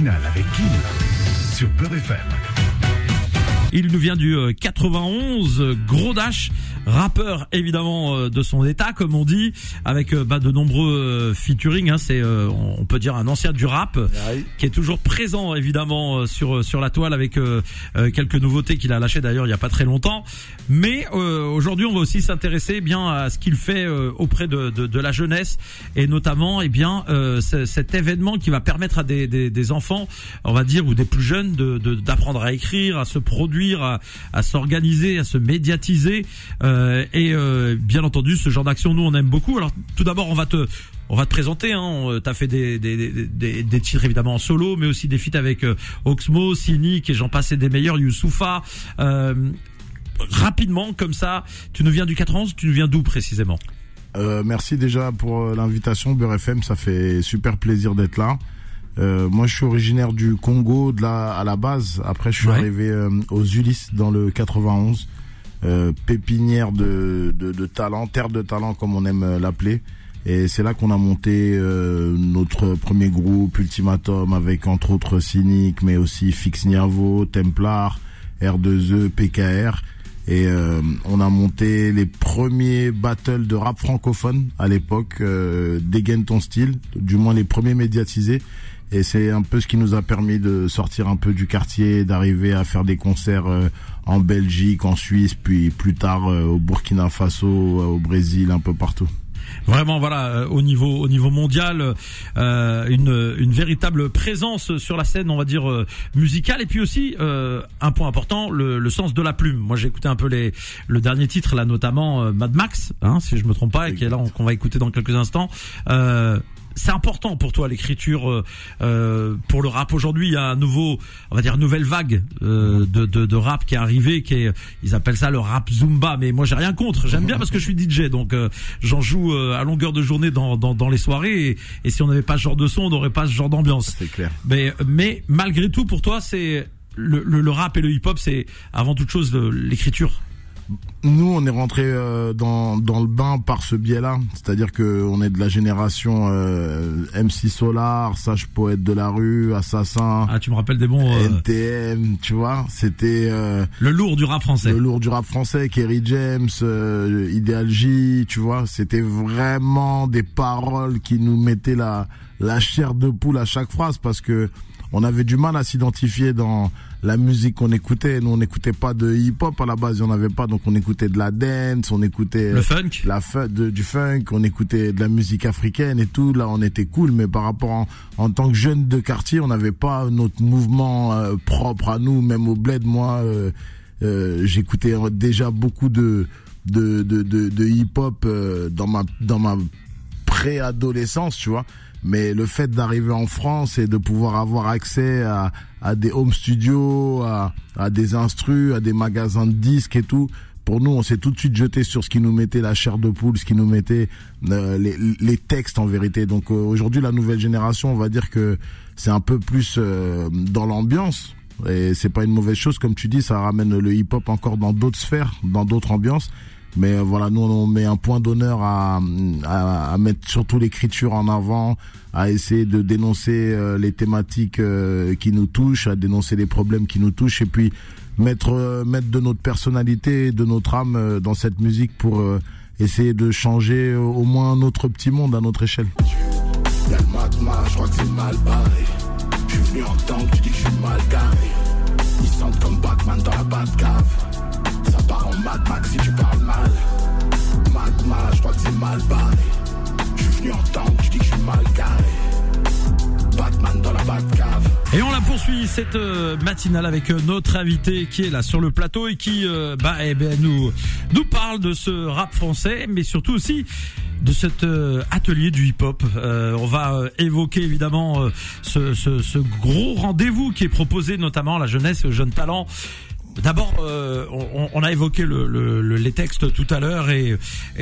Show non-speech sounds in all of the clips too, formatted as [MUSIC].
avec Kim sur Beurre. Il nous vient du euh, 91, euh, gros dash, rappeur évidemment euh, de son état comme on dit, avec euh, bah, de nombreux euh, featuring. Hein, c'est euh, on peut dire un ancien du rap qui est toujours présent évidemment euh, sur sur la toile avec euh, euh, quelques nouveautés qu'il a lâchées d'ailleurs il y a pas très longtemps. Mais euh, aujourd'hui on va aussi s'intéresser eh bien à ce qu'il fait euh, auprès de, de, de la jeunesse et notamment eh bien euh, cet événement qui va permettre à des, des, des enfants, on va dire ou des plus jeunes de de- d'apprendre à écrire, à se produire, à, s'organiser, à se médiatiser euh, et euh, bien entendu ce genre d'action nous on aime beaucoup. Alors tout d'abord on va te présenter. Hein. T'as fait des, titres évidemment en solo, mais aussi des feats avec euh, Oxmo, Cynic et j'en passais des meilleurs, Youssoufa. Euh, rapidement comme ça, tu nous viens du 91, tu nous viens d'où précisément? Euh, merci déjà pour euh, l'invitation Beurre ça fait super plaisir d'être là. Euh, moi, je suis originaire du Congo, de la à la base. Après, je suis Ouais. arrivé euh, aux Ulysses dans le 91, euh, pépinière de, de de talent, terre de talent comme on aime euh, l'appeler. Et c'est là qu'on a monté euh, notre premier groupe Ultimatum avec entre autres Cynic, mais aussi Fix Niavo, Templar, R2E, PKR. Et euh, on a monté les premiers battles de rap francophone à l'époque, euh, dégaine ton style, du moins les premiers médiatisés. Et c'est un peu ce qui nous a permis de sortir un peu du quartier, d'arriver à faire des concerts euh, en Belgique, en Suisse, puis plus tard euh, au Burkina Faso, euh, au Brésil, un peu partout. Vraiment, voilà, au niveau au niveau mondial, euh, une une véritable présence sur la scène, on va dire musicale, et puis aussi euh, un point important, le, le sens de la plume. Moi, j'ai écouté un peu les le dernier titre là, notamment euh, Mad Max, hein, si je me trompe pas, et qui est là on- qu'on va écouter dans quelques instants. C'est important pour toi l'écriture euh, euh, pour le rap aujourd'hui. Il y a un nouveau, on va dire, nouvelle vague euh, de, de, de rap qui est arrivée, qui est, ils appellent ça le rap zumba. Mais moi, j'ai rien contre. J'aime bien parce que je suis DJ, donc euh, j'en joue euh, à longueur de journée dans, dans, dans les soirées. Et, et si on n'avait pas ce genre de son, on n'aurait pas ce genre d'ambiance. C'est clair. Mais, mais malgré tout, pour toi, c'est le, le, le rap et le hip-hop, c'est avant toute chose l'écriture. Nous, on est rentré euh, dans dans le bain par ce biais-là, c'est-à-dire que on est de la génération euh, MC Solar, Sage Poète de la rue, Assassin, Ah, tu me rappelles des bons. euh, NTM, tu vois, c'était euh, le lourd du rap français. le lourd du rap français, Kerry James, euh, Ideal J, tu vois, c'était vraiment des paroles qui nous mettaient la la chair de poule à chaque phrase parce que on avait du mal à s'identifier dans la musique qu'on écoutait. Nous, on n'écoutait pas de hip-hop à la base, il n'y en avait pas, donc on écoutait de la dance, on écoutait Le funk. la fu- de- du funk, on écoutait de la musique africaine et tout. Là, on était cool, mais par rapport en, en tant que jeune de quartier, on n'avait pas notre mouvement euh, propre à nous. Même au bled, moi, euh, euh, j'écoutais déjà beaucoup de de de, de, de hip-hop dans ma dans ma préadolescence, tu vois. Mais le fait d'arriver en France et de pouvoir avoir accès à, à des home studios, à, à des instrus, à des magasins de disques et tout, pour nous, on s'est tout de suite jeté sur ce qui nous mettait la chair de poule, ce qui nous mettait euh, les, les textes en vérité. Donc euh, aujourd'hui, la nouvelle génération, on va dire que c'est un peu plus euh, dans l'ambiance. Et c'est pas une mauvaise chose, comme tu dis, ça ramène le hip-hop encore dans d'autres sphères, dans d'autres ambiances. Mais euh, voilà, nous on met un point d'honneur à, à, à mettre surtout l'écriture en avant, à essayer de dénoncer euh, les thématiques euh, qui nous touchent, à dénoncer les problèmes qui nous touchent, et puis mettre mettre de notre personnalité, de notre âme dans cette musique pour essayer de changer au moins notre petit monde à notre échelle. Et on la poursuit cette euh, matinale avec euh, notre invité qui est là sur le plateau et qui euh, bah, eh ben, nous nous parle de ce rap français, mais surtout aussi de cet atelier du hip-hop. On va évoquer évidemment ce, ce, ce gros rendez-vous qui est proposé notamment à la jeunesse et aux jeunes talents. D'abord, euh, on, a évoqué le, le- le- les textes tout à l'heure et,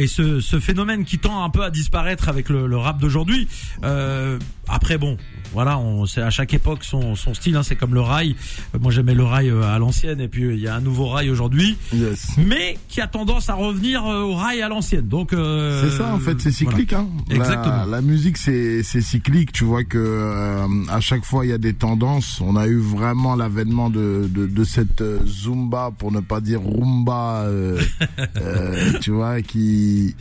ce, phénomène qui tend un peu à disparaître avec le, le rap d'aujourd'hui. Euh, après bon, voilà, on c'est à chaque époque son, son style. Hein, c'est comme le rail. Euh, Moi j'aimais le rail euh, à l'ancienne et puis euh, il y a un nouveau rail aujourd'hui, Yes. mais qui a tendance à revenir au rail à l'ancienne. Donc euh, C'est ça en fait, c'est cyclique. Hein. Exactement. La, musique c'est c'est cyclique. Tu vois que euh, à chaque fois il y a des tendances. On a eu vraiment l'avènement de, de de cette zumba pour ne pas dire rumba. euh, [LAUGHS] tu vois qui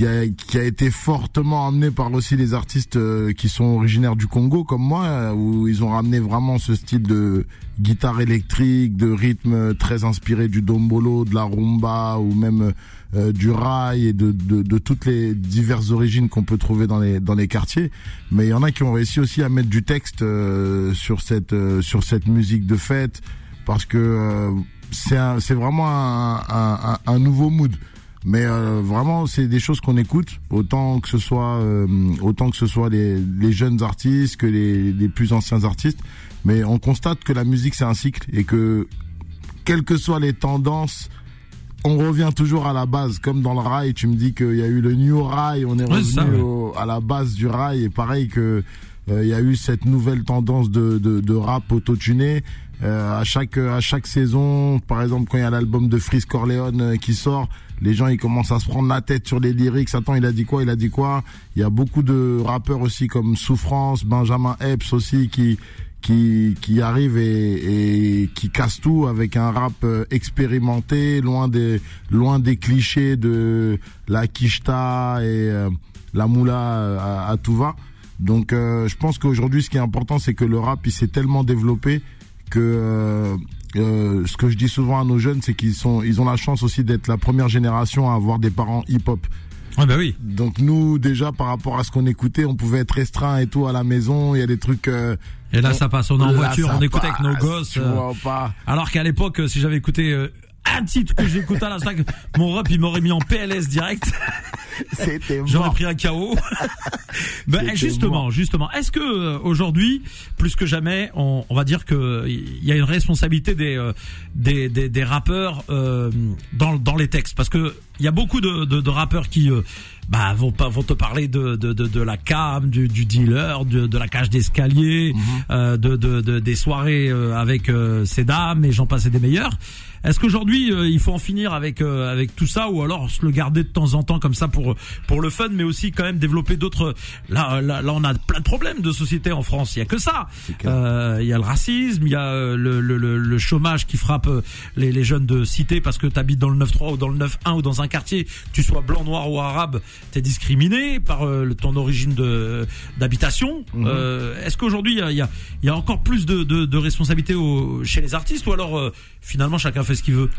qui a qui a été fortement amené par aussi les artistes euh, qui sont originaires du Congo comme moi euh, où ils ont ramené vraiment ce style de guitare électrique, de rythme très inspiré du dombolo, de la rumba ou même euh, du rail et de, de, de toutes les diverses origines qu'on peut trouver dans les dans les quartiers. Mais il y en a qui ont réussi aussi à mettre du texte euh, sur cette euh, sur cette musique de fête parce que c'est vraiment un, un, un nouveau mood. Mais euh, vraiment, c'est des choses qu'on écoute, autant que ce soit euh, autant que ce soit les, les jeunes artistes que les, les plus anciens artistes. Mais on constate que la musique c'est un cycle et que quelles que soient les tendances, on revient toujours à la base. Comme dans le rail, tu me dis qu'il y a eu le new rail, on est revenu c'est ça, ouais. au- à la base du rail. Et pareil que euh, il y a eu cette nouvelle tendance de, de, de rap autotuné. Euh, à chaque à chaque saison, par exemple quand il y a l'album de Freeze Corleone euh, qui sort, les gens ils commencent à se prendre la tête sur les lyrics. Attends, il a dit quoi Il a dit quoi? Il y a beaucoup de rappeurs aussi comme Souffrance, Benjamin Epps aussi qui qui qui arrivent et, et qui cassent tout avec un rap euh, expérimenté, loin des loin des clichés de la quicheta et euh, la moula euh, à, à tout va. Donc euh, je pense qu'aujourd'hui ce qui est important c'est que le rap il s'est tellement développé que euh, euh, ce que je dis souvent à nos jeunes c'est qu'ils sont ils ont la chance aussi d'être la première génération à avoir des parents hip-hop. Ouais, bah oui. Donc nous déjà par rapport à ce qu'on écoutait, on pouvait être restreint et tout à la maison, il y a des trucs euh, Et là, ça passe. On est en voiture, on écoute avec nos gosses. Tu euh, vois pas. Alors qu'à l'époque, euh, si j'avais écouté un titre que j'écoutais à l'instant, mon rap, il m'aurait mis en PLS direct. [LAUGHS] [LAUGHS] C'était J'aurais pris un KO. [LAUGHS] ben, justement, mort. justement. Est-ce que euh, aujourd'hui, plus que jamais, on, on va dire que il y a une responsabilité des euh, des, des, des rappeurs euh, dans dans les textes, parce que il y a beaucoup de, de, de rappeurs qui euh, bah, vont vont te parler de de, de, de la cam, du, du dealer, de, de la cage d'escalier, euh, de, de, de des soirées euh, avec euh, ces dames et j'en passe et des meilleurs. Est-ce qu'aujourd'hui euh, il faut en finir avec euh, avec tout ça ou alors se le garder de temps en temps comme ça pour pour le fun, mais aussi quand même développer d'autres. Là, là là on a plein de problèmes de société en France. Il y a que ça. Euh, Il y a le racisme, il y a le, le, le, le chômage qui frappe les, les jeunes de cité parce que tu habites dans le 9-3 ou dans le 9-1 ou dans un quartier, tu sois blanc, noir ou arabe, t'es discriminé par euh, ton origine de d'habitation. Euh, Est-ce qu'aujourd'hui il y a, il y, a, il y a encore plus de, de, au, chez les artistes ou alors euh, finalement chacun fait ce qu'il veut?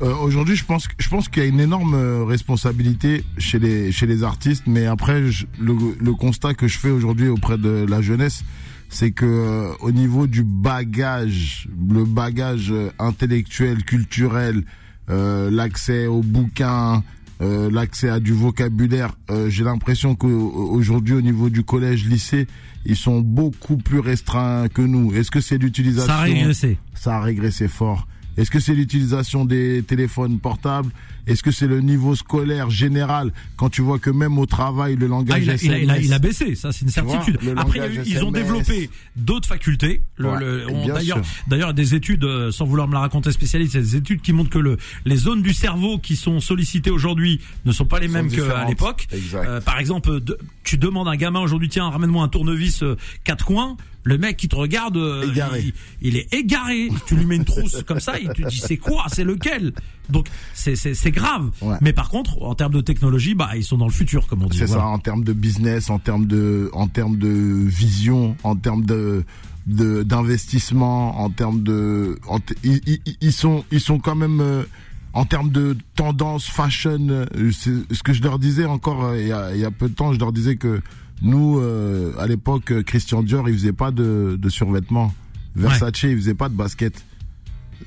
Aujourd'hui, je pense, je pense qu'il y a une énorme responsabilité chez les chez les artistes, mais après, je- le, le constat que je fais aujourd'hui auprès de la jeunesse, c'est que au niveau du bagage, le bagage intellectuel, culturel, euh, l'accès aux bouquins, euh, l'accès à du vocabulaire, euh, j'ai l'impression qu'aujourd'hui, au niveau du collège, lycée, ils sont beaucoup plus restreints que nous. Est-ce que c'est l'utilisation Ça a régressé. ça a régressé fort. Est-ce que c'est l'utilisation des téléphones portables? Est-ce que c'est le niveau scolaire général? Quand tu vois que même au travail, le Ah, langage il, a, il, a, il, a, il a baissé, ça c'est une vois, certitude. Après, il y a eu- ils ont développé d'autres facultés. Ouais, D'ailleurs, d'ailleurs, des études, euh, sans vouloir me la raconter spécialiste, c'est des études qui montrent que le, les zones du cerveau qui sont sollicitées aujourd'hui ne sont pas les mêmes qu'à l'époque. Euh, par exemple, de- tu demandes à un gamin aujourd'hui, tiens, ramène-moi un tournevis euh, quatre coins. Le mec qui te regarde, euh. Il, il est égaré. Tu lui mets une trousse [LAUGHS] comme ça, il te dit c'est quoi, c'est lequel? Donc c'est grave. Ouais. Mais par contre, en termes de technologie, bah ils sont dans le futur, comme on dit. c'est Voilà. ça en termes de business, en termes de, en termes de vision, en termes de de- d'investissement, en termes de, en t- ils, ils- ils sont, ils sont quand même euh, en termes de tendance fashion. euh, C'est ce que je leur disais encore euh, il y a, il y a peu de temps. Je leur disais que nous, euh, à l'époque, Christian Dior, il faisait pas de, de survêtements. Versace, il faisait pas de basket.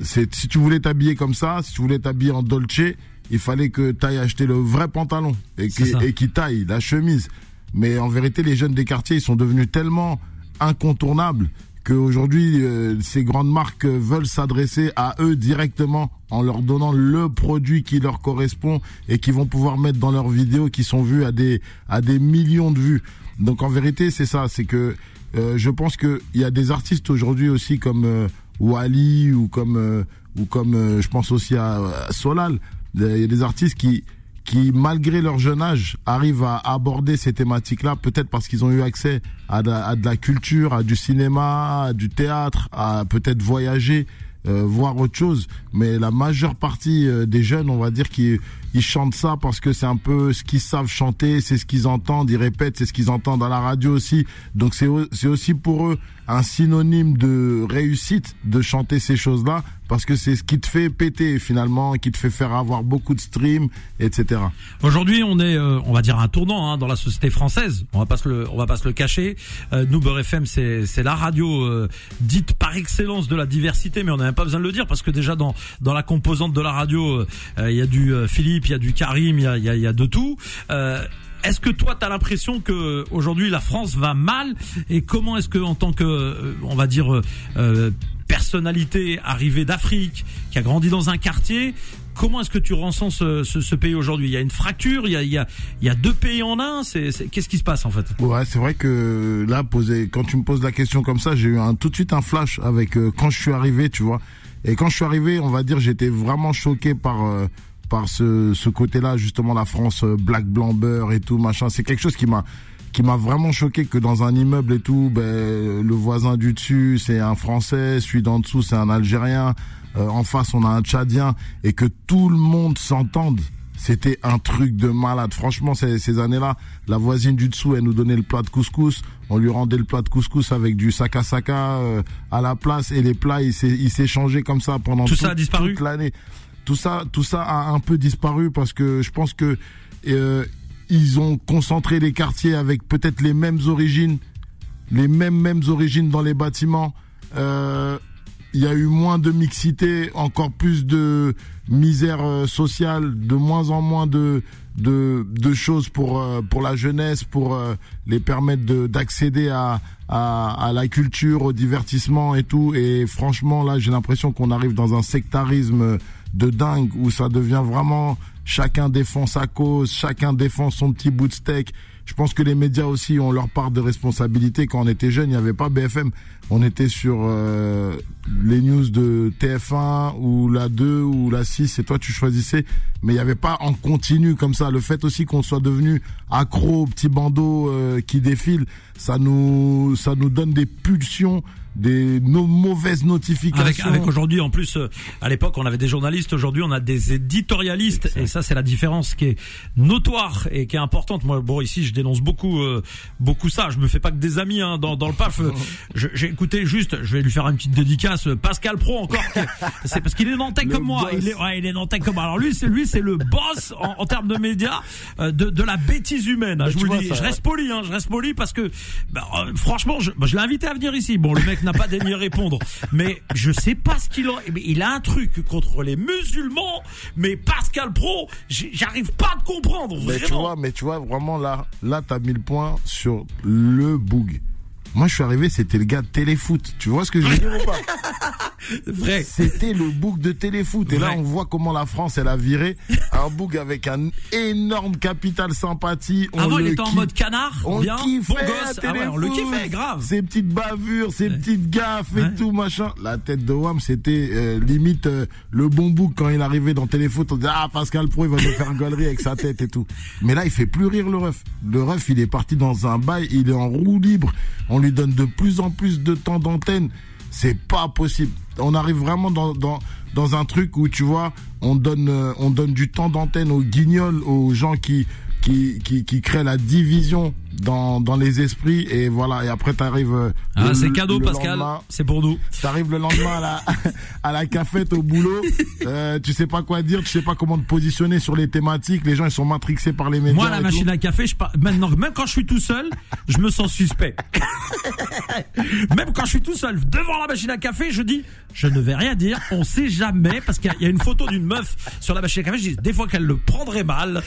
C'est si tu voulais t'habiller comme ça, si tu voulais t'habiller en Dolce, il fallait que tu ailles acheter le vrai pantalon qui et qui taille la chemise. Mais en vérité, les jeunes des quartiers, ils sont devenus tellement incontournables qu'aujourd'hui, euh, ces grandes marques veulent s'adresser à eux directement en leur donnant le produit qui leur correspond et qui vont pouvoir mettre dans leurs vidéos qui sont vues à des à des millions de vues. Donc en vérité, c'est ça, c'est que euh, je pense que il y a des artistes aujourd'hui aussi comme euh, Wally ou comme euh, ou comme euh, je pense aussi à Solal. Il y a des artistes qui qui malgré leur jeune âge arrivent à aborder ces thématiques-là, peut-être parce qu'ils ont eu accès à de, la culture, à du cinéma, à du théâtre, à peut-être voyager. Euh, voir autre chose, mais la majeure partie euh, des jeunes, on va dire, qui ils chantent ça parce que c'est un peu ce qu'ils savent chanter, c'est ce qu'ils entendent, ils répètent, c'est ce qu'ils entendent à la radio aussi. Donc c'est c'est aussi pour eux un synonyme de réussite de chanter ces choses-là parce que c'est ce qui te fait péter finalement, qui te fait faire avoir beaucoup de streams, etc. Aujourd'hui, on est, euh, on va dire, un tournant hein, dans la société française. On va pas se le, on va pas se le cacher. Euh, FM, c'est, c'est la radio euh, dite par excellence de la diversité, mais on n'a même pas besoin de le dire parce que déjà dans dans la composante de la radio, euh, il y a du euh, Il y a du Karim, il y a, de tout. Euh, est-ce que toi, tu as l'impression que aujourd'hui la France va mal? Et comment est-ce que, en tant que, euh, on va dire, euh, personnalité arrivée d'Afrique, qui a grandi dans un quartier, comment est-ce que tu ressens ce, ce, pays aujourd'hui? Il y a une fracture, il y a, deux pays en un. Qu'est-ce qui se passe en fait? Ouais, c'est vrai que là, quand tu me poses la question comme ça, j'ai eu un, tout de suite un flash avec quand je suis arrivé, tu vois. Et quand je suis arrivé, on va dire, j'étais vraiment choqué par par ce, ce côté-là, justement, la France euh, black blanc beurre et tout machin. C'est quelque chose qui m'a qui m'a vraiment choqué que dans un immeuble et tout, ben, le voisin du dessus c'est un Français, celui d'en dessous c'est un Algérien, euh, en face on a un Tchadien et que tout le monde s'entende. C'était un truc de malade. Franchement, ces, ces années-là, la voisine du dessous, elle nous donnait le plat de couscous. On lui rendait le plat de couscous avec du saka saka euh, à la place et les plats, ils s'é- ils s'échangeaient comme ça pendant Tout ça toute- a disparu toute l'année. Tout ça, a un peu disparu parce que je pense que euh, ils ont concentré les quartiers avec peut-être les mêmes origines, les mêmes mêmes origines dans les bâtiments. Euh, il y a eu moins de mixité, encore plus de misère euh, sociale, de moins en moins de choses pour la jeunesse, pour les permettre de d'accéder à la culture, au divertissement et tout. Et franchement, là, j'ai l'impression qu'on arrive dans un sectarisme de dingue où ça devient vraiment chacun défend sa cause, chacun défend son petit bout de steak. Je pense que les médias aussi ont leur part de responsabilité. Quand on était jeune, il n'y avait pas BFM. On était sur euh, les news de TF1 ou la 2 ou la 6 et toi tu choisissais. Mais il n'y avait pas en continu comme ça. Le fait aussi qu'on soit devenu accro aux petits bandeaux euh, qui défilent, ça nous, ça nous donne des pulsions, des no- mauvaises notifications. Avec, avec aujourd'hui, en plus, euh, à l'époque, on avait des journalistes. Aujourd'hui, on a des éditorialistes. Et ça, c'est la différence qui est notoire et qui est importante. Moi, bon, ici, je dénonce beaucoup, euh, beaucoup ça. Je me fais pas que des amis hein, dans, dans le PAF. [LAUGHS] Euh, J'ai écouté juste, je vais lui faire une petite dédicace. Pascal Pro encore. C'est parce qu'il est nantais Le comme moi. boss. Il est, ouais, il est nantais comme moi. Alors lui, c'est lui, c'est le boss en, en termes de médias euh, de, de la bêtise humaine. hein, Mais je vous le vois, dis. ça- je reste poli, hein, je reste poli parce que, bah, euh, franchement, je, bah, je l'ai invité à venir ici. Bon, le mec n'a pas daigné répondre, mais je sais pas ce qu'il a. mais Il a un truc contre les musulmans, mais Pascal Pro, j'arrive pas à te comprendre. Mais tu vois, mais tu vois, vraiment là, là, t'as mis le point sur le boug. Moi, je suis arrivé, c'était le gars de téléfoot. Tu vois ce que je veux dire ou pas [LAUGHS] Vrai. C'était le boug de téléfoot. Et là, on voit comment la France, elle a viré un boug avec un énorme capital sympathie. On Avant, il était en mode canard, On bien, le kiffait, bon gosse. Ah ouais, on le kiffait, grave. Ses petites bavures, ses petites gaffes et Ouais. tout, machin. La tête de Wam, c'était euh, limite euh, le bon boug quand il arrivait dans Téléfoot. On disait, ah, Pascal Pro, il va nous faire galerie avec sa tête et tout. Mais là, il fait plus rire le ref. Le ref, il est parti dans un bail, il est en roue libre. On lui donne de plus en plus de temps d'antenne. C'est pas possible. On arrive vraiment dans, un truc où, tu vois, on donne, euh, on donne du temps d'antenne aux guignols, aux gens qui, qui, qui créent la division dans, dans les esprits. Et voilà. Et après, t'arrives. euh, Ah, c'est cadeau, Pascal. C'est pour nous. T'arrives le lendemain à la, [LAUGHS] à la cafette au boulot, [LAUGHS] euh, tu sais pas quoi dire, tu sais pas comment te positionner sur les thématiques, les gens ils sont matrixés par les médias. Moi, la machine tout. à café, je par- maintenant, même quand je suis tout seul, je me sens suspect. [LAUGHS] même quand je suis tout seul devant la machine à café, je dis, je ne vais rien dire. On sait jamais parce qu'il y a- une photo d'une meuf sur la machine à café. Je dis des fois qu'elle le prendrait mal.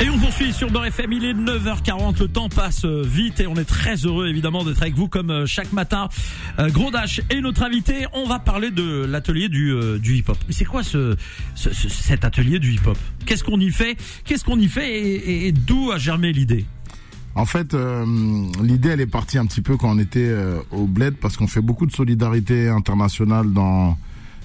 et on poursuit sur Beurre FM. Il est 9h40. Le temps passe euh, vite et on est très heureux évidemment d'être avec vous comme euh, chaque matin. Euh, Gros Dash et notre invité. On va parler de l'atelier du, hip-hop. Mais c'est quoi ce, ce- ce- cet atelier du hip-hop? Qu'est-ce qu'on y fait? Qu'est-ce qu'on y fait? Et, d'où a germé l'idée? En fait, l'idée, elle est partie un petit peu quand on était au Bled, parce qu'on fait beaucoup de solidarité internationale dans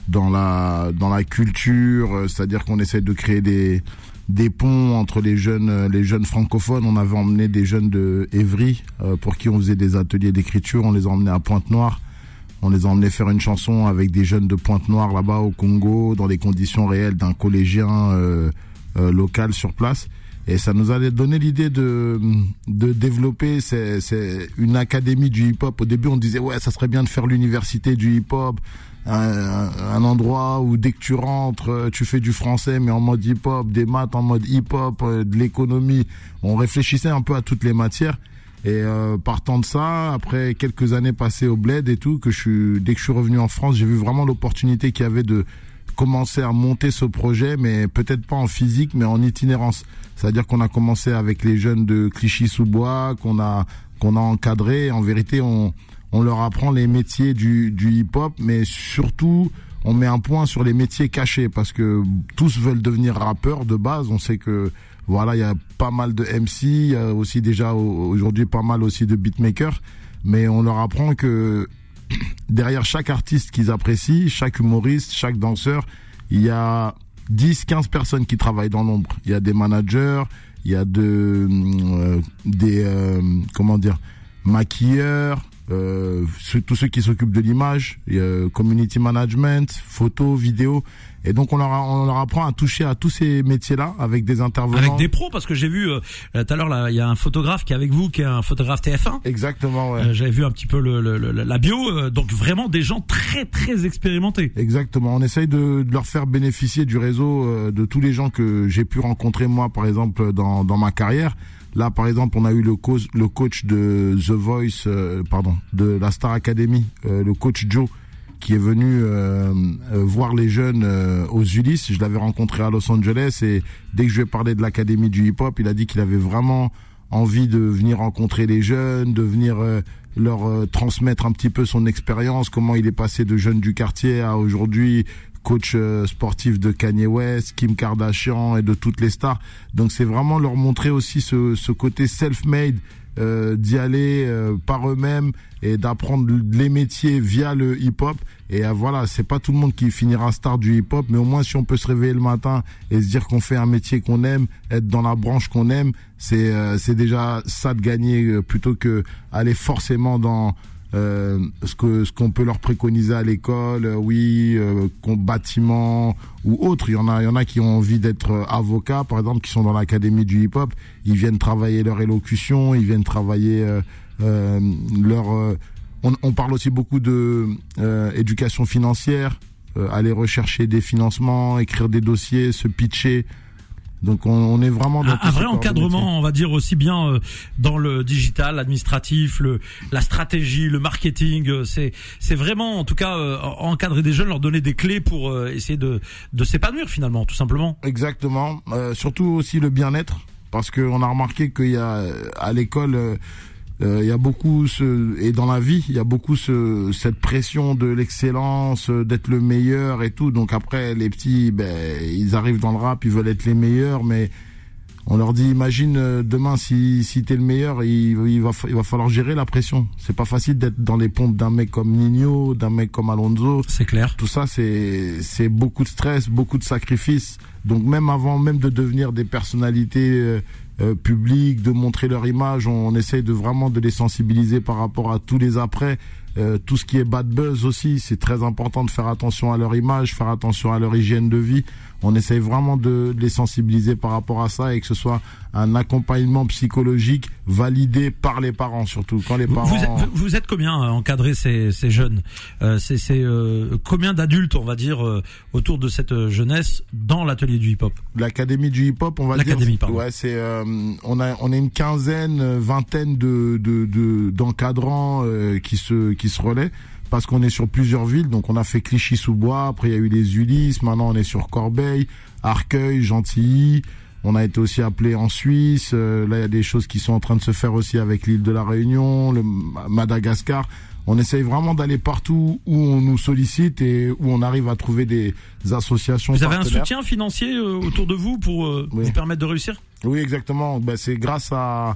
dans la dans la culture, c'est-à-dire qu'on essaie de créer des des ponts entre les jeunes les jeunes francophones. On avait emmené des jeunes de Évry pour qui on faisait des ateliers d'écriture. On les a emmenés à Pointe-Noire. On les a emmenés faire une chanson avec des jeunes de Pointe-Noire là-bas au Congo, dans les conditions réelles d'un collégien local sur place. Et ça nous a donné l'idée de, de développer c'est, c'est une académie du hip-hop. Au début, on disait, ouais, ça serait bien de faire l'université du hip-hop. Un, endroit où dès que tu rentres, tu fais du français mais en mode hip-hop, des maths en mode hip-hop, euh, de l'économie. On réfléchissait un peu à toutes les matières. Et euh, partant de ça, après quelques années passées au bled et tout, que je suis, dès que je suis revenu en France, j'ai vu vraiment l'opportunité qu'il y avait de commencer à monter ce projet, mais peut-être pas en physique, mais en itinérance. C'est-à-dire qu'on a commencé avec les jeunes de Clichy-sous-Bois, qu'on a qu'on a encadré. En vérité, on on leur apprend les métiers du, du hip-hop, mais surtout on met un point sur les métiers cachés parce que tous veulent devenir rappeurs de base. On sait que voilà, il y a pas mal de MC, il y a aussi déjà aujourd'hui pas mal aussi de beatmakers, mais on leur apprend que [CLEARS THROAT] derrière chaque artiste qu'ils apprécient, chaque humoriste, chaque danseur, il y a 10, 15 personnes qui travaillent dans l'ombre. Il y a des managers, il y a de, euh, des, euh, comment dire, maquilleurs, euh, tous ceux qui s'occupent de l'image, community management, photo, vidéo. Et donc on leur, on leur apprend à toucher à tous ces métiers-là avec des intervenants. Avec des pros, parce que j'ai vu euh, tout à l'heure il y a un photographe qui est avec vous, qui est un photographe TF1. Exactement. Ouais. Euh, J'avais vu un petit peu le, le, la bio, euh, donc vraiment des gens très très expérimentés. Exactement. On essaye de, de leur faire bénéficier du réseau euh, de tous les gens que j'ai pu rencontrer moi, par exemple dans dans ma carrière. Là, par exemple, on a eu le coach, de The Voice, pardon, de la Star Academy, le coach Joe qui est venu euh, euh, voir les jeunes euh, aux Ulysses. Je l'avais rencontré à Los Angeles et dès que je lui ai parlé de l'académie du hip-hop, il a dit qu'il avait vraiment envie de venir rencontrer les jeunes, de venir leur transmettre un petit peu son expérience, comment il est passé de jeune du quartier à aujourd'hui coach sportif de Kanye West, Kim Kardashian et de toutes les stars. Donc c'est vraiment leur montrer aussi ce, ce côté self-made euh, d'y aller euh, par eux-mêmes et d'apprendre les métiers via le hip-hop. Et euh, voilà, c'est pas tout le monde qui finira star du hip-hop, mais au moins si on peut se réveiller le matin et se dire qu'on fait un métier qu'on aime, être dans la branche qu'on aime, c'est c'est déjà ça de gagner plutôt que aller forcément dans euh, ce que ce qu'on peut leur préconiser à l'école, euh, oui, euh, bâtiment ou autre. Il y en a, il y en a qui ont envie d'être euh, avocats, par exemple, qui sont dans l'académie du hip-hop. Ils viennent travailler leur élocution, ils viennent travailler leur. On, on, parle aussi beaucoup de éducation financière, aller rechercher des financements, écrire des dossiers, se pitcher. Donc on, on, est vraiment dans un, vrai encadrement, on va dire aussi bien euh, dans le digital, l'administratif, le la stratégie, le marketing. Euh, c'est c'est vraiment en tout cas euh, encadrer des jeunes, leur donner des clés pour essayer de de s'épanouir finalement, tout simplement. Exactement. surtout aussi le bien-être, parce qu'on a remarqué qu'il y a à l'école euh, il y a beaucoup ce, et dans la vie il y a beaucoup ce, cette pression de l'excellence euh, d'être le meilleur et tout. Donc après les petits ben ils arrivent dans le rap ils veulent être les meilleurs mais on leur dit imagine euh, demain si si t'es le meilleur il, il va il va falloir gérer la pression. C'est pas facile d'être dans les pompes d'un mec comme Nino d'un mec comme Alonso. C'est clair. Tout ça c'est c'est beaucoup de stress beaucoup de sacrifices. Donc même avant même de devenir des personnalités euh, public, de montrer leur image. On, on, essaye de vraiment de les sensibiliser par rapport à tous les après. Euh, tout ce qui est bad buzz aussi, c'est très important de faire attention à leur image, faire attention à leur hygiène de vie. On essaye vraiment de les sensibiliser par rapport à ça et que ce soit un accompagnement psychologique validé par les parents surtout. Quand les parents. Vous êtes, vous êtes combien à encadrer ces, ces jeunes euh, C'est euh, combien d'adultes, on va dire, euh, autour de cette jeunesse dans l'atelier du hip-hop? L'académie du hip-hop, on va dire. L'académie, pardon. Ouais, c'est euh, on a on a une quinzaine, vingtaine de de d'encadrants de, qui se qui se relaient parce qu'on est sur plusieurs villes. Donc on a fait Clichy-sous-Bois, après il y a eu les Ulysses, maintenant on est sur Corbeil, Arcueil, Gentilly. On a été aussi appelé en Suisse. Euh, là, il y a des choses qui sont en train de se faire aussi avec l'île de la Réunion, le Madagascar. On essaye vraiment d'aller partout où on nous sollicite et où on arrive à trouver des associations. Vous avez un soutien financier euh, autour de vous pour euh, vous permettre de réussir? Oui, exactement. Ben, c'est grâce à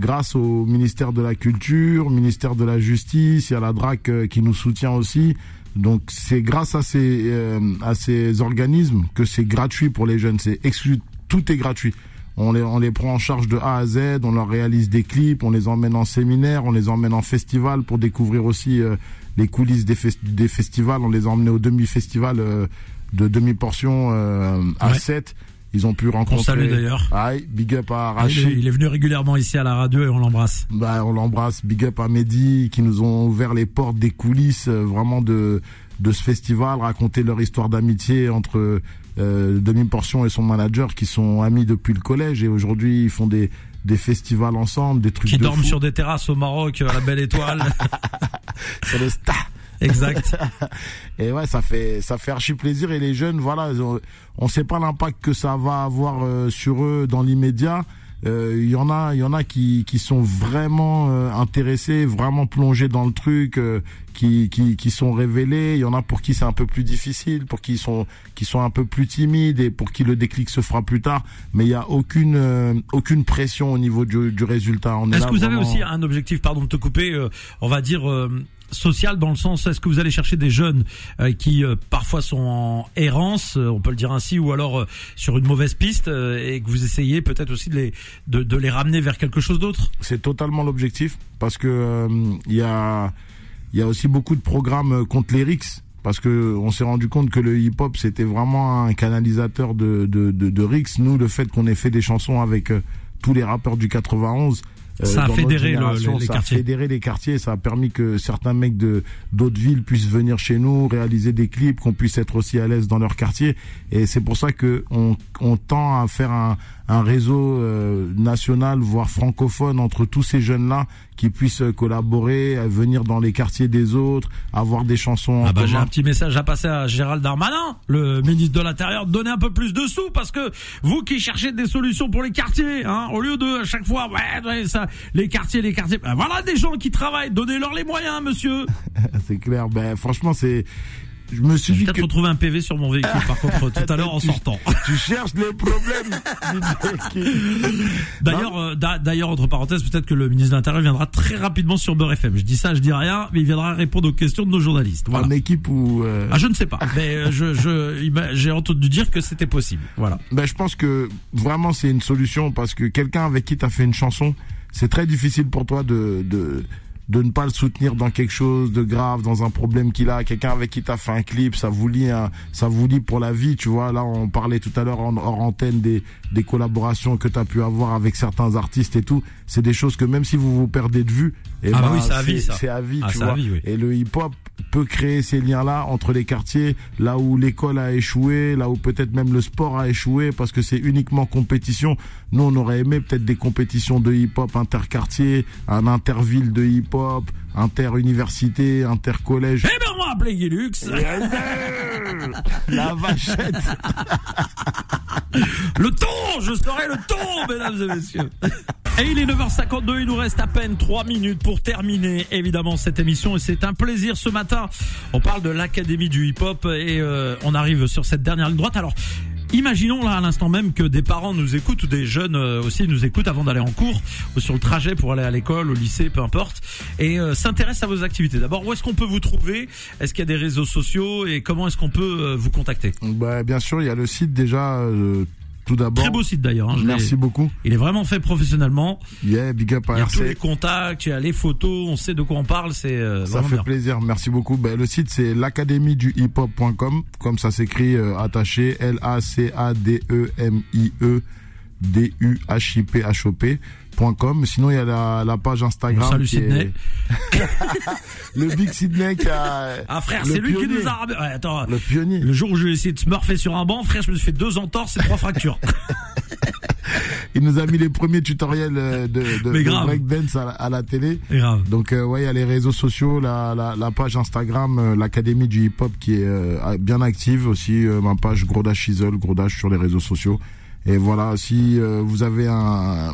grâce au ministère de la Culture, ministère de la Justice, il y a la DRAC euh, qui nous soutient aussi. Donc c'est grâce à ces euh, à ces organismes que c'est gratuit pour les jeunes. C'est exclu, tout est gratuit. On les, on les prend en charge de A à Z, on leur réalise des clips, on les emmène en séminaire, on les emmène en festival pour découvrir aussi euh, les coulisses des, des festivals. On les a emmenés au demi-festival euh, de demi-portion à Ouais. 7. Ils ont pu rencontrer... salue d'ailleurs. Aïe, big up à Rachid. il est venu régulièrement ici à la radio et on l'embrasse. Bah, on l'embrasse. Big up à Mehdi qui nous ont ouvert les portes des coulisses euh, vraiment de de ce festival, raconter leur histoire d'amitié entre euh, Demi Portion et son manager qui sont amis depuis le collège et aujourd'hui ils font des des festivals ensemble, des trucs Qui de dorment fou. sur des terrasses au Maroc, à la Belle Étoile. [LAUGHS] C'est le star. Exact. [LAUGHS] Et ouais, ça fait ça fait archi plaisir et les jeunes, voilà, on sait pas l'impact que ça va avoir euh, sur eux dans l'immédiat. Euh, Il y en a, il y en a qui qui sont vraiment euh, intéressés, vraiment plongés dans le truc, euh, qui qui qui sont révélés. Il y en a pour qui c'est un peu plus difficile, pour qui ils sont qui sont un peu plus timides et pour qui le déclic se fera plus tard. Mais il y a aucune euh, aucune pression au niveau du, du résultat. Est-ce que vous avez aussi un objectif, pardon de te couper, euh, on va dire social dans le sens, est-ce que vous allez chercher des jeunes euh, qui euh, parfois sont en errance, euh, on peut le dire ainsi, ou alors sur une mauvaise piste, et que vous essayez peut-être aussi de les, de, de les ramener vers quelque chose d'autre? C'est totalement l'objectif parce que il y a y a aussi beaucoup de programmes contre les rixes parce que on s'est rendu compte que le hip-hop c'était vraiment un canalisateur de de de, de rixes. Nous le fait qu'on ait fait des chansons avec tous les rappeurs du 91 euh, Ça a dans fédéré le- les- les ça quartiers. a fédéré les quartiers, ça a permis que certains mecs de d'autres villes puissent venir chez nous, réaliser des clips, qu'on puisse être aussi à l'aise dans leur quartier. Et c'est pour ça que on, on tend à faire un, un réseau euh, national, voire francophone, entre tous ces jeunes-là qui puissent collaborer, euh, venir dans les quartiers des autres, avoir des chansons Ah bah j'ai un petit message à passer à Gérald Darmanin, le ministre de l'Intérieur, donnez un peu plus de sous parce que vous qui cherchez des solutions pour les quartiers, hein, au lieu de à chaque fois, ouais, ouais, ça, les quartiers, les quartiers, bah, voilà des gens qui travaillent, donnez-leur les moyens, monsieur. [LAUGHS] c'est clair. Ben franchement, c'est. Je me suis J'ai dit peut-être que retrouvé un PV sur mon véhicule par contre [LAUGHS] tout à l'heure en sortant. tu cherches les problèmes. [LAUGHS] D'ailleurs, euh, d'a- d'ailleurs entre parenthèses, peut-être que le ministre de l'Intérieur viendra très rapidement sur Beurre FM. Je dis ça, je dis rien, mais il viendra répondre aux questions de nos journalistes. Voilà. en équipe ou. euh, Ah, je ne sais pas, mais euh, je, j'ai entendu dire que c'était possible. Voilà. Ben, je pense que vraiment c'est une solution parce que quelqu'un avec qui tu as fait une chanson, c'est très difficile pour toi de, de, de ne pas le soutenir dans quelque chose de grave, dans un problème qu'il a. Quelqu'un avec qui tu as fait un clip, ça vous lie, un- ça vous lie pour la vie, tu vois. Là, on parlait tout à l'heure en hors antenne des, des collaborations que tu as pu avoir avec certains artistes et tout. C'est des choses que même si vous vous perdez de vue, eh Ah bah ben, oui, c'est à vie, ça. C'est à vie, Ah, tu à vois. vie, oui. Et le hip-hop peut créer ces liens-là entre les quartiers, là où l'école a échoué, là où peut-être même le sport a échoué, parce que c'est uniquement compétition. Nous, on aurait aimé peut-être des compétitions de hip-hop interquartier, un interville de hip-hop, inter-université, inter-collège. [LAUGHS] La vachette [LAUGHS] Le ton, je serai le ton, mesdames et messieurs. Et il est 9h52, il nous reste à peine 3 minutes pour terminer évidemment cette émission et c'est un plaisir ce matin. On parle de l'Académie du hip-hop et euh, on arrive sur cette dernière ligne droite. Alors, Imaginons là à l'instant même que des parents nous écoutent ou des jeunes euh, aussi nous écoutent avant d'aller en cours ou sur le trajet pour aller à l'école, au lycée, peu importe, et euh, s'intéressent à vos activités. D'abord, où est-ce qu'on peut vous trouver? Est-ce qu'il y a des réseaux sociaux? Et comment est-ce qu'on peut euh, vous contacter? Bah, Bien sûr, il y a le site déjà, euh, tout d'abord. Très beau site d'ailleurs. hein, Merci beaucoup. Il est vraiment fait professionnellement. Yeah, big up à Il y a tous les contacts, il y a les photos, on sait de quoi on parle, c'est euh, Ça fait bien. plaisir, merci beaucoup. Ben, le site c'est l'académie du hip-hop.com, comme ça s'écrit euh, attaché L A C A D E M I E D U H I P H O P.com. Sinon il y a la, la page Instagram qui Sydney. est [LAUGHS] le Big Sydney qui a Ah frère, c'est lui qui nous a. Ouais, attends, le pionnier. le jour où j'ai essayé de smurfer sur un banc, frère, je me suis fait deux entorses et trois fractures. [LAUGHS] Il nous a mis les premiers tutoriels euh, de, de, de breakdance à la, à la télé. Grave. Donc euh, ouais, il y a les réseaux sociaux, la, la, la page Instagram, euh, l'académie du hip-hop qui est euh, bien active aussi, ma page Grodash Chisel, Grodash sur les réseaux sociaux. Et voilà, si vous avez un,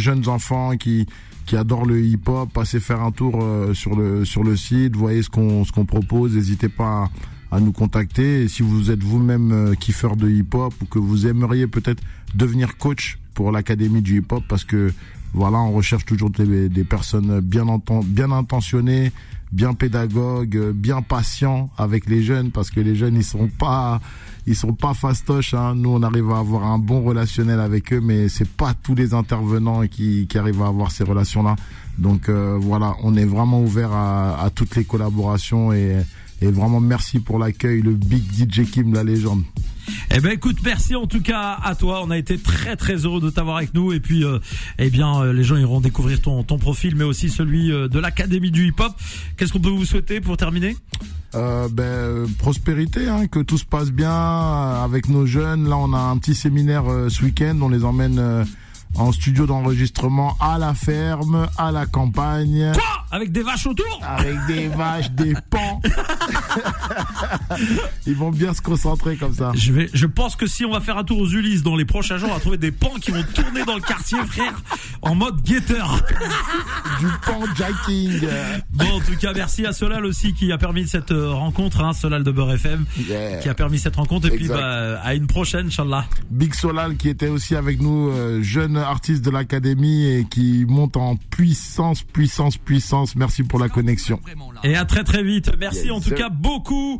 jeunes enfants qui adorent le hip-hop, passez faire un tour euh, sur le sur le site, voyez ce qu'on propose, n'hésitez pas à, nous contacter. Si vous êtes vous-même euh, kiffeur de hip-hop ou que vous aimeriez peut-être devenir coach pour l'académie du hip-hop, parce que voilà, on recherche toujours des, personnes bien, bien intentionnées, bien pédagogues, bien patients avec les jeunes parce que les jeunes ils sont pas ils sont pas fastoches. Hein. Nous on arrive à avoir un bon relationnel avec eux, mais c'est pas tous les intervenants qui, qui arrivent à avoir ces relations là. Donc euh, voilà, on est vraiment ouvert à, à toutes les collaborations et, et vraiment merci pour l'accueil, le Big DJ Kim, la légende. Eh ben écoute, merci en tout cas à toi. On a été très très heureux de t'avoir avec nous. Et puis, euh, eh bien, euh, les gens iront découvrir ton ton profil, mais aussi celui euh, de l'Académie du hip hop. Qu'est-ce qu'on peut vous souhaiter pour terminer? Euh, ben, prospérité, hein, que tout se passe bien avec nos jeunes. Là, on a un petit séminaire euh, ce week-end. On les emmène euh, en studio d'enregistrement à la ferme, à la campagne, Avec des vaches autour? Avec des [LAUGHS] vaches, des pans. Ils vont bien se concentrer comme ça. Je vais, je pense que si on va faire un tour aux Ulysses dans les prochains jours, on va trouver des pans qui vont tourner dans le quartier, frère, en mode guetteur. Du pan jacking. Bon, en tout cas, merci à Solal aussi qui a permis cette euh, rencontre, hein, Solal de Beurre FM, Yeah. qui a permis cette rencontre. Et puis, bah, à une prochaine, Inch'Allah. Big Solal qui était aussi avec nous, euh, jeune artiste de l'académie et qui monte en puissance, puissance, puissance. Merci pour la connexion. Et à très très vite. Merci Yes, en tout sir. cas beaucoup.